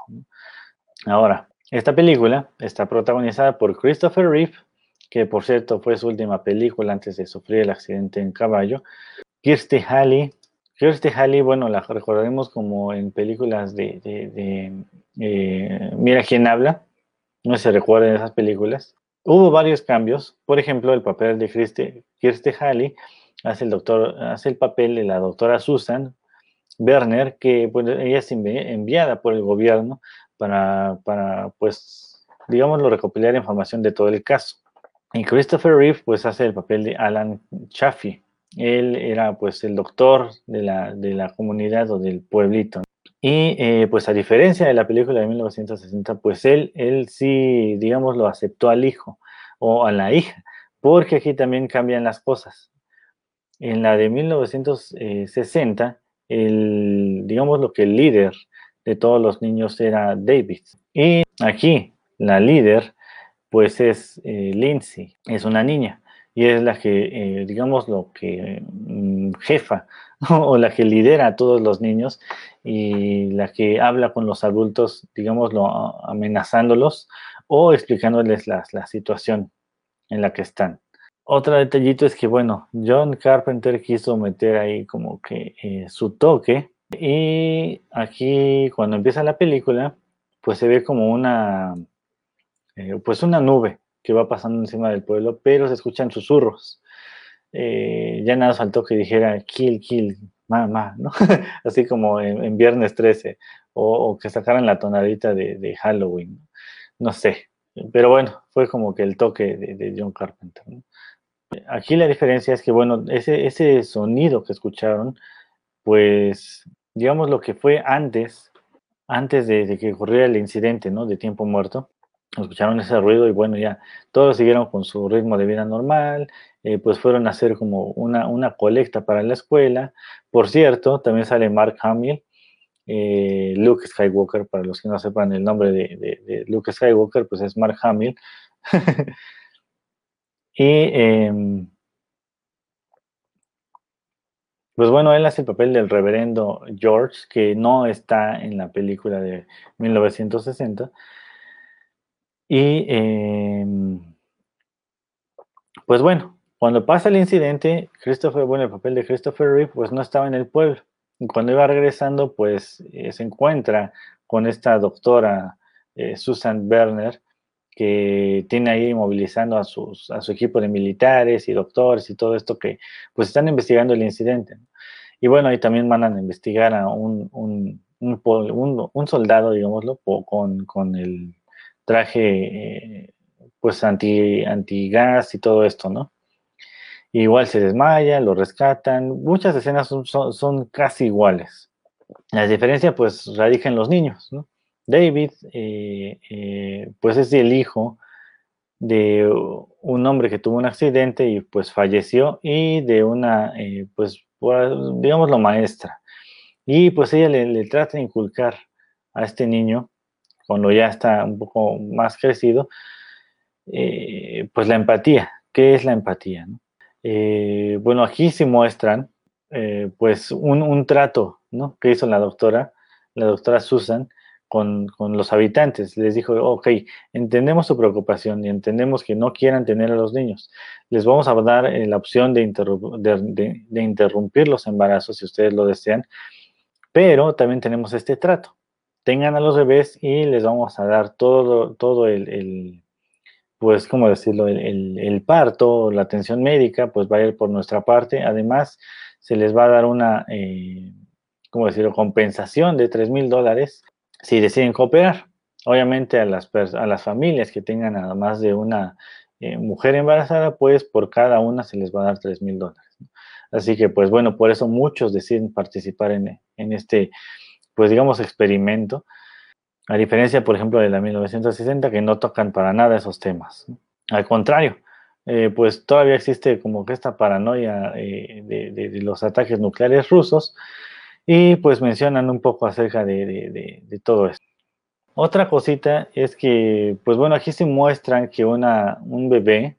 B: Ahora, esta película está protagonizada por Christopher Reeve, que por cierto fue su última película antes de sufrir el accidente en caballo. Kirsty Halley. Kirsty Halley, bueno, la recordaremos como en películas de, eh, Mira quién habla. No se recuerden esas películas. Hubo varios cambios. Por ejemplo, el papel de Kirsty Halley hace el, doctor, hace el papel de la doctora Susan Werner, que ella es enviada por el gobierno para, para pues, digámoslo, recopilar información de todo el caso. Y Christopher Reeve, pues, hace el papel de Alan Chaffee. Él era, pues, el doctor de la, de la comunidad o del pueblito. Y, eh, pues, a diferencia de la película de 1960, pues, él, él sí, digamos, lo aceptó al hijo o a la hija, porque aquí también cambian las cosas. En la de 1960, el, digamos, lo que el líder de todos los niños era David. Y aquí la líder, pues es eh, Lindsay, es una niña y es la que, eh, digamos, lo que mm, jefa o la que lidera a todos los niños y la que habla con los adultos, digámoslo, amenazándolos o explicándoles la, la situación en la que están. Otro detallito es que, bueno, John Carpenter quiso meter ahí como que eh, su toque y aquí, cuando empieza la película, pues se ve como una, eh, pues una nube que va pasando encima del pueblo, pero se escuchan susurros. Eh, ya nada faltó que dijera kill, kill, mamá, ¿no? Así como en, Viernes 13, o, que sacaran la tonadita de, Halloween, no sé. Pero bueno, fue como que el toque de, John Carpenter. Aquí la diferencia es que, bueno, ese, ese sonido que escucharon, pues, digamos lo que fue antes, antes de, que ocurriera el incidente, ¿no? De tiempo muerto, escucharon ese ruido y bueno, ya todos siguieron con su ritmo de vida normal, eh, pues fueron a hacer como una, una, colecta para la escuela. Por cierto, también sale Mark Hamill, eh, Luke Skywalker, para los que no sepan el nombre de, Luke Skywalker, pues es Mark Hamill. y em, pues bueno, él hace el papel del reverendo George, que no está en la película de 1960. Y em, pues bueno, cuando pasa el incidente, Christopher, bueno, el papel de Christopher Reeve, pues no estaba en el pueblo. Y cuando iba regresando, pues eh, se encuentra con esta doctora eh, Susan Berner, que tiene ahí movilizando a, sus, a su equipo de militares y doctores y todo esto que pues están investigando el incidente. Y bueno, ahí también mandan a investigar a un, un, un, soldado, digámoslo, con, con el traje pues anti, antigas y todo esto, ¿no? Igual se desmaya, lo rescatan, muchas escenas son, son, casi iguales. La diferencia pues radica en los niños, ¿no? David eh, eh, pues es el hijo de un hombre que tuvo un accidente y pues falleció y de una pues digamos la maestra. Y pues ella le, trata de inculcar a este niño cuando ya está un poco más crecido, eh, pues la empatía. ¿Qué es la empatía? Eh, bueno, aquí se muestran eh, pues un, trato ¿no? que hizo la doctora, la doctora Susan, con, los habitantes. Les dijo, ok, entendemos su preocupación y entendemos que no quieran tener a los niños. Les vamos a dar la opción de, de, interrumpir los embarazos si ustedes lo desean, pero también tenemos este trato tengan a los bebés y les vamos a dar todo, todo el, pues, ¿cómo decirlo? El, parto, la atención médica, pues va a ir por nuestra parte. Además, se les va a dar una, eh, ¿cómo decirlo? Compensación de 3 mil dólares si deciden cooperar. Obviamente a las, a las familias que tengan además de una eh, mujer embarazada, pues por cada una se les va a dar 3 mil dólares. Así que, pues bueno, por eso muchos deciden participar en, en este pues digamos, experimento, a diferencia, por ejemplo, de la 1960, que no tocan para nada esos temas. Al contrario, eh, pues todavía existe como que esta paranoia eh, de, los ataques nucleares rusos y pues mencionan un poco acerca de, todo esto. Otra cosita es que, pues bueno, aquí se muestran que una, un bebé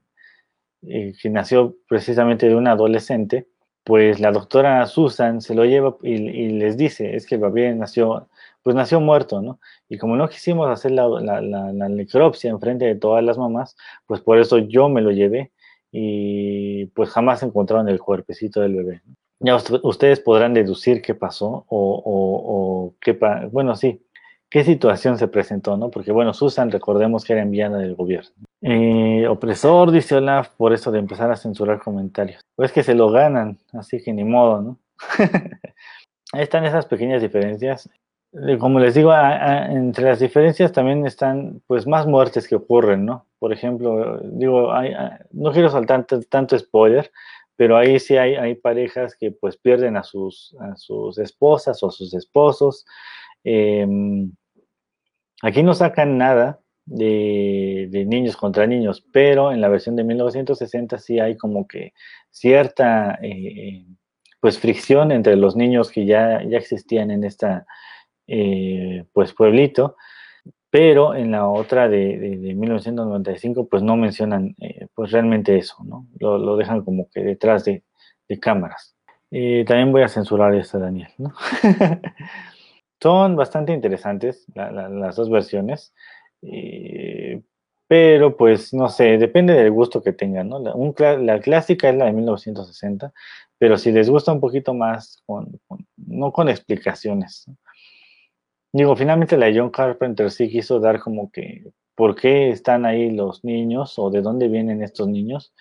B: eh, que nació precisamente de un adolescente, pues la doctora Susan se lo lleva y, les dice, es que el bebé nació, pues nació muerto, ¿no? Y como no quisimos hacer la, necropsia en frente de todas las mamás, pues por eso yo me lo llevé y pues jamás encontraron el cuerpecito del bebé. Ya ustedes podrán deducir qué pasó o, o, qué, bueno, sí, qué situación se presentó, ¿no? Porque bueno, Susan, recordemos que era enviada del gobierno. Eh, opresor, dice Olaf, por eso de empezar a censurar comentarios. Pues que se lo ganan, así que ni modo, ¿no? Ahí están esas pequeñas diferencias. Eh, como les digo, entre las diferencias también están pues más muertes que ocurren, ¿no? Por ejemplo, digo, no quiero saltar tanto spoiler, pero ahí sí hay, hay parejas que pues pierden a sus, a sus esposas o a sus esposos. Em, aquí no sacan nada, de, niños contra niños, pero en la versión de 1960 sí hay como que cierta eh, pues fricción entre los niños que ya, ya existían en esta eh, pues pueblito, pero en la otra de, 1995 pues no mencionan eh, pues realmente eso, ¿no? Lo, dejan como que detrás de, cámaras. también voy a censurar esto, Daniel, ¿no? Son bastante interesantes las dos versiones. Eh, pero pues no sé, depende del gusto que tengan, ¿no? La, clásica es la de 1960, pero si les gusta un poquito más, con, no con explicaciones. Digo, finalmente la John Carpenter sí quiso dar como que, por qué están ahí los niños o de dónde vienen estos niños.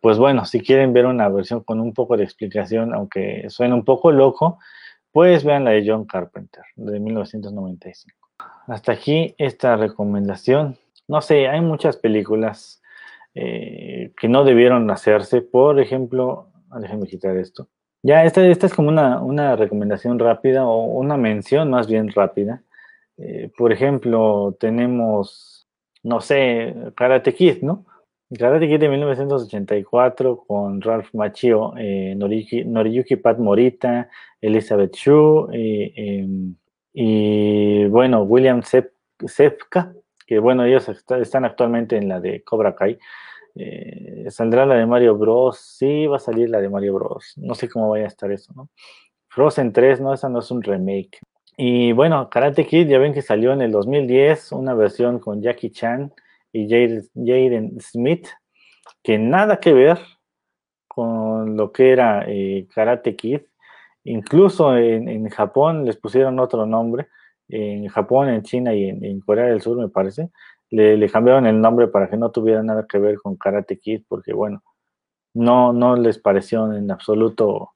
B: Pues bueno, si quieren ver una versión con un poco de explicación, aunque suene un poco loco, pues vean la de John Carpenter, de 1995. Hasta aquí esta recomendación. No sé, hay muchas películas eh, que no debieron hacerse. Por ejemplo, déjenme quitar esto. Ya, esta, esta es como una, una recomendación rápida o una mención más bien rápida. Eh, por ejemplo, tenemos, no sé, Karate Kid, ¿no? Karate Kid de 1984 con Ralph Macchio, eh, Noriyuki, Pat Morita, Elizabeth Shue em, y, bueno, William Zepka, que bueno, ellos están actualmente en la de Cobra Kai. Eh, ¿Saldrá la de Mario Bros? Sí, va a salir la de Mario Bros. No sé cómo vaya a estar eso, ¿no? Frozen 3, no, esa no es un remake. Y bueno, Karate Kid, ya ven que salió en el 2010 una versión con Jackie Chan y Jaden Smith, que nada que ver con lo que era eh, Karate Kid. Incluso en, Japón les pusieron otro nombre. En Japón, en China y en, Corea del Sur, me parece, le, cambiaron el nombre para que no tuviera nada que ver con Karate Kid, porque bueno, no, no les pareció en absoluto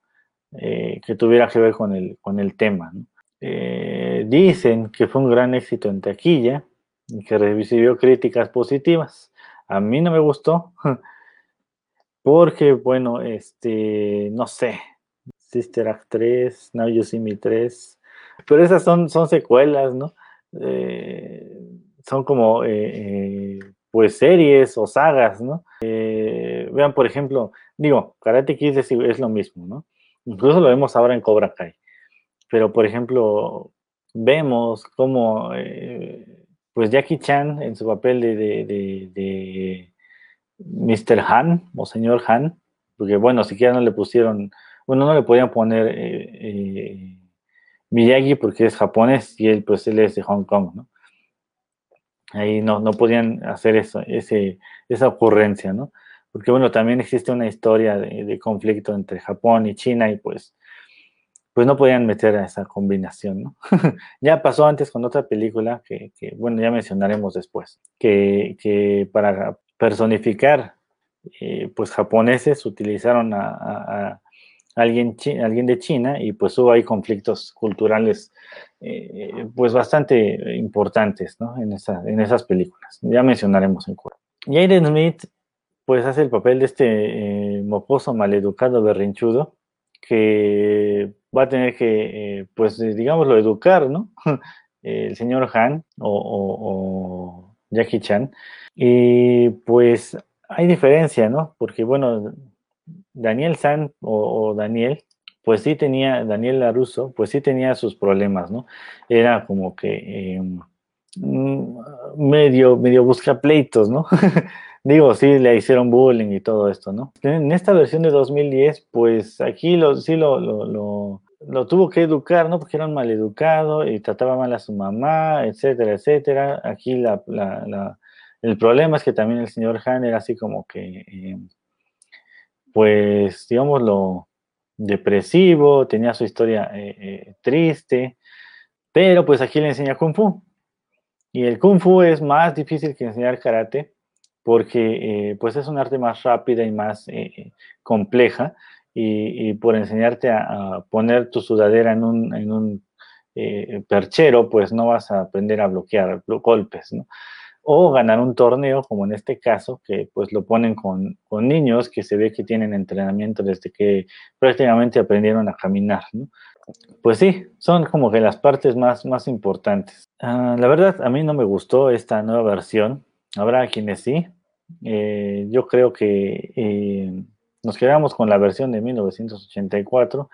B: eh, que tuviera que ver con el, con el tema. Eh, dicen que fue un gran éxito en taquilla, que recibió críticas positivas. A mí no me gustó, porque, bueno, este, no sé, Sister Act 3, Now You See Me 3, pero esas son, son secuelas, ¿no? Eh, son como, eh, eh, pues, series o sagas, ¿no? vean, por ejemplo, digo, Karate Kid es, lo mismo, ¿no? Incluso lo vemos ahora en Cobra Kai. Pero, por ejemplo, vemos como pues Jackie Chan en su papel de, de, Mr. Han o señor Han, porque bueno, siquiera no le pusieron, bueno, no le podían poner eh, eh, Miyagi porque es japonés y él pues él es de Hong Kong, ¿no? Ahí no, no podían hacer eso, esa ocurrencia, ¿no? Porque bueno, también existe una historia de conflicto entre Japón y China y pues pues no podían meter a esa combinación, ¿no? ya pasó antes con otra película que, bueno, ya mencionaremos después, que, para personificar, eh, pues japoneses utilizaron a, alguien, alguien de China y pues hubo ahí conflictos culturales eh, pues bastante importantes, ¿no? En, en esas películas. Ya mencionaremos en curso. Jaden Smith pues hace el papel de este eh, maleducado berrinchudo que va a tener que, eh, pues, eh, digámoslo, educar, ¿no? el señor Han o, Jackie Chan. Y pues hay diferencia, ¿no? Porque, bueno, Daniel San o, Daniel, pues sí tenía, Daniel Laruso, pues sí tenía sus problemas, ¿no? Era como que em, mm, medio, medio busca pleitos, ¿no? Digo, sí, le hicieron bullying y todo esto, ¿no? En esta versión de 2010, pues aquí lo, sí lo, lo, lo, tuvo que educar, ¿no? Porque era un maleducado y trataba mal a su mamá, etcétera, etcétera. Aquí la, el problema es que también el señor Han era así como que, eh, pues, digámoslo, depresivo, tenía su historia eh, eh, triste, pero pues aquí le enseña Kung Fu. Y el Kung Fu es más difícil que enseñar karate porque eh, pues es un arte más rápida y más compleja y, por enseñarte a, poner tu sudadera en un, en un perchero, pues no vas a aprender a bloquear golpes, ¿no? O ganar un torneo, como en este caso, que pues lo ponen con, con niños que se ve que tienen entrenamiento desde que prácticamente aprendieron a caminar, ¿no? Pues sí, son como que las partes más, más importantes. Ah, la verdad, a mí no me gustó esta nueva versión. Habrá quienes sí, eh, yo creo que eh, nos quedamos con la versión de 1984.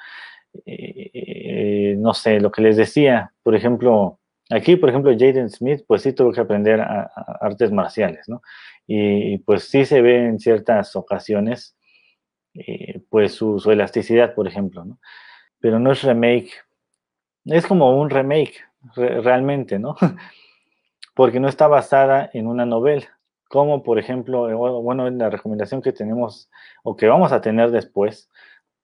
B: Eh, no sé, lo que les decía, por ejemplo, aquí, por ejemplo, Jaden Smith, pues sí tuvo que aprender artes marciales, ¿no? Y, pues sí se ve en ciertas ocasiones, pues su, elasticidad, por ejemplo, ¿no? Pero no es remake, es como un remake, realmente, ¿no? Porque no está basada en una novela como por ejemplo, eh, bueno, la recomendación que tenemos o que vamos a tener después,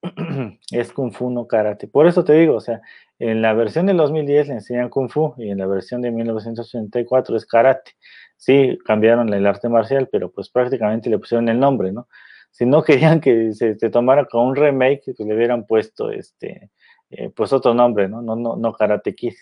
B: es Kung Fu no Karate. Por eso te digo, o sea, en la versión del 2010 le enseñan Kung Fu y en la versión de 1984 es Karate. Sí, cambiaron el arte marcial, pero pues prácticamente le pusieron el nombre, ¿no? Si no querían que se, tomara como un remake, pues le hubieran puesto este, eh, pues otro nombre, ¿no? No, no, no Karate Kid.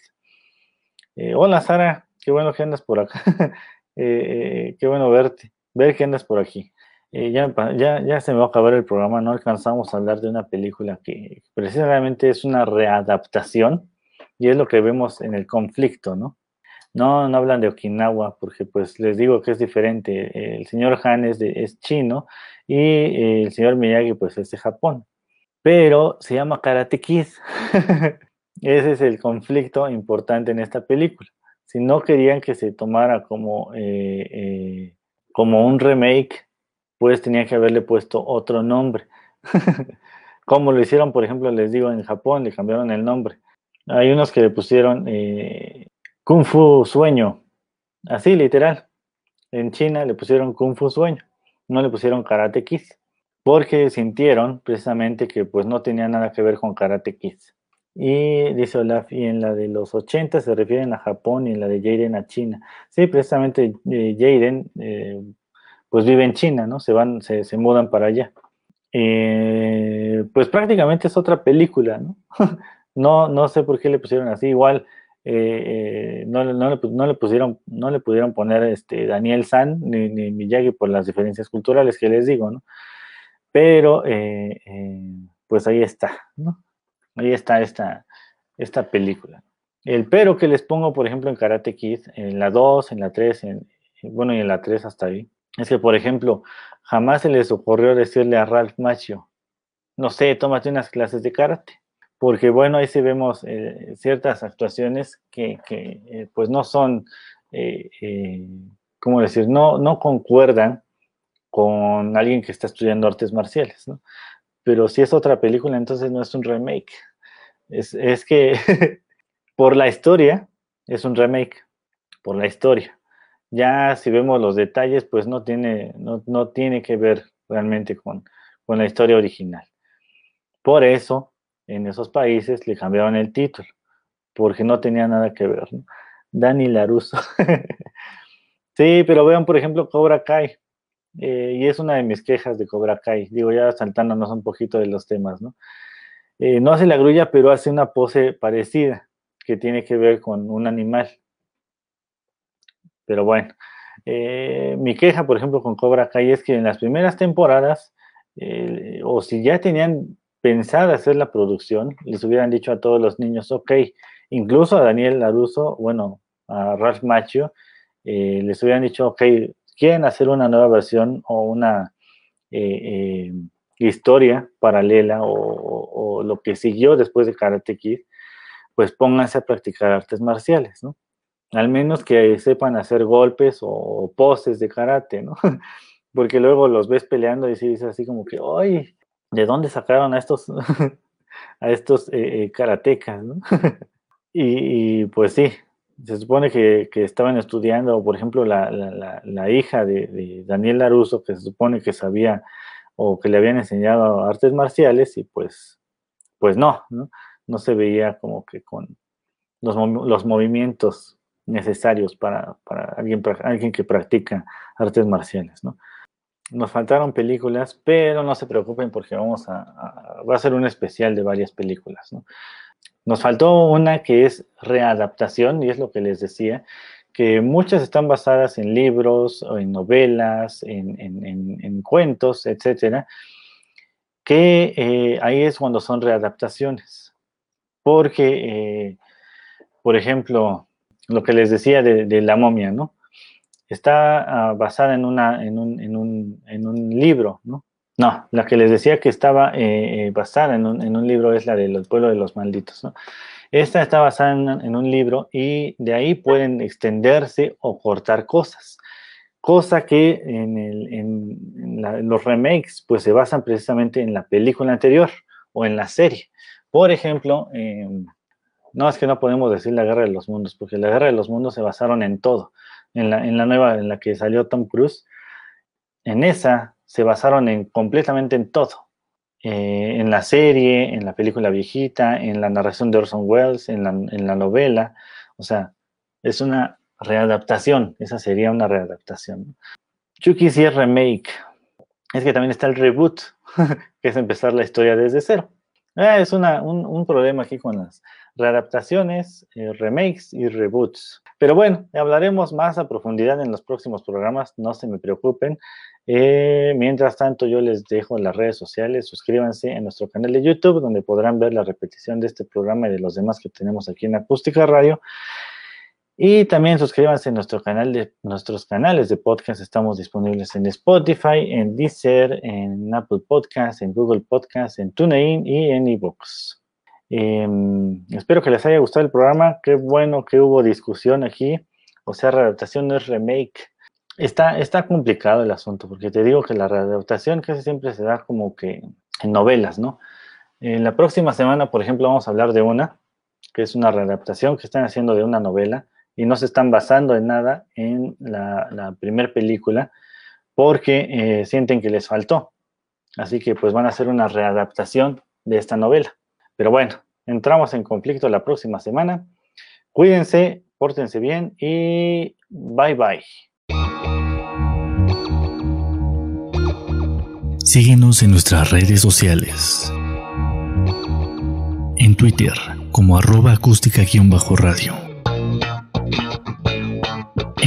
B: Eh, hola Sara, qué bueno que andas por acá. Eh, qué bueno verte, ver que andas por aquí. Ya, ya, se me va a acabar el programa, no alcanzamos a hablar de una película que precisamente es una readaptación y es lo que vemos en el conflicto, ¿no? No, no hablan de Okinawa porque pues les digo que es diferente. El señor Han es, es chino y el señor Miyagi pues es de Japón pero se llama Karate Kid. Ese es el conflicto importante en esta película. Si no querían que se tomara como, eh, eh, como un remake, pues tenían que haberle puesto otro nombre. como lo hicieron, por ejemplo, les digo, en Japón, le cambiaron el nombre. Hay unos que le pusieron eh, Kung Fu Sueño, así literal. En China le pusieron Kung Fu Sueño, no le pusieron Karate Kid porque sintieron precisamente que pues no tenía nada que ver con Karate Kids. Y dice Olaf, y en la de los 80 se refieren a Japón y en la de Jaden a China. Sí, precisamente eh, Jaden eh, pues vive en China, ¿no? Se van, se, mudan para allá. Eh, pues prácticamente es otra película, ¿no? no, no sé por qué le pusieron así, igual no, le, pusieron, no le pudieron poner este Daniel San ni, ni Miyagi por las diferencias culturales que les digo, ¿no? Pero, eh, eh, pues ahí está, ¿no? Ahí está esta, esta película. El pero que les pongo, por ejemplo, en Karate Kid, en la 2, en la 3, en, bueno, y en la 3 hasta ahí, es que, por ejemplo, jamás se les ocurrió decirle a Ralph Macchio, no sé, tómate unas clases de karate. Porque, bueno, ahí sí vemos eh, ciertas actuaciones que, que pues no son, ¿cómo decir? No, no concuerdan con alguien que está estudiando artes marciales, ¿no? Pero si es otra película, entonces no es un remake. Es que por la historia es un remake, por la historia. Ya si vemos los detalles, pues no tiene, no, no tiene que ver realmente con, con la historia original. Por eso, en esos países le cambiaron el título, porque no tenía nada que ver. ¿no? Dani Laruso. sí, pero vean, por ejemplo, Cobra Kai. Eh, y es una de mis quejas de Cobra Kai. Digo, ya saltándonos un poquito de los temas, ¿no? Eh, no hace la grulla, pero hace una pose parecida que tiene que ver con un animal. Pero bueno, eh, mi queja, por ejemplo, con Cobra Kai es que en las primeras temporadas, o si ya tenían pensada hacer la producción, les hubieran dicho a todos los niños, ok, incluso a Daniel Laruso, bueno, a Ralph Macchio, les hubieran dicho, ok, quieren hacer una nueva versión o una eh, eh, historia paralela o, lo que siguió después de Karate Kid, pues pónganse a practicar artes marciales, ¿no? Al menos que sepan hacer golpes o poses de karate, ¿no? Porque luego los ves peleando y dices así como que, ¡ay! ¿De dónde sacaron a estos, a estos eh, karatecas, ¿no? y, pues sí, se supone que, estaban estudiando, por ejemplo, la, hija de, Daniel Laruso, que se supone que sabía o que le habían enseñado artes marciales, y pues, pues no, no, se veía como que con los, los movimientos necesarios para, alguien, alguien que practica artes marciales, ¿no? Nos faltaron películas, pero no se preocupen porque vamos a, a va a ser un especial de varias películas, ¿no? Nos faltó una que es readaptación, y es lo que les decía, que muchas están basadas en libros o en novelas, en, cuentos, etcétera, que eh, ahí es cuando son readaptaciones. Porque, eh, por ejemplo, lo que les decía de, la momia, ¿no? Está ah, basada en, un, libro, ¿no? No, la que les decía que estaba eh, eh, basada en un, libro es la del pueblo de los malditos. ¿no? Esta está basada en, un libro y de ahí pueden extenderse o cortar cosas. Cosa que en, los remakes pues se basan precisamente en la película anterior o en la serie. Por ejemplo, em, no es que no podemos decir la guerra de los mundos, porque la guerra de los mundos se basaron en todo. En la, en la nueva, en la que salió Tom Cruise, en esa se basaron en completamente en todo. eh, en la serie, en la película viejita, en la narración de Orson Welles, en la, en la novela. O sea, es una readaptación, esa sería una readaptación. Chucky sí es remake, es que también está el reboot, que es empezar la historia desde cero. Ah, es una, un, un, problema aquí con las readaptaciones, eh, remakes y reboots. Pero bueno, hablaremos más a profundidad en los próximos programas, no se me preocupen. Eh, mientras tanto, yo les dejo las redes sociales, suscríbanse en nuestro canal de YouTube, donde podrán ver la repetición de este programa y de los demás que tenemos aquí en Acústica Radio. Y también suscríbanse a nuestros canales de podcast. Estamos disponibles en Spotify, en Deezer, en Apple Podcasts, en Google Podcasts, en TuneIn y en eBooks. Em, espero que les haya gustado el programa. Qué bueno que hubo discusión aquí. O sea, readaptación no es remake. Está, está complicado el asunto, porque te digo que la readaptación casi siempre se da como que en novelas, ¿no? En la próxima semana, por ejemplo, vamos a hablar de una, que es una readaptación que están haciendo de una novela y no se están basando en nada en la, primera película porque eh, sienten que les faltó. Así que pues van a hacer una readaptación de esta novela. Pero bueno, entramos en conflicto la próxima semana. Cuídense, pórtense bien y bye bye.
C: Síguenos en nuestras redes sociales. En Twitter como arroba acústica-radio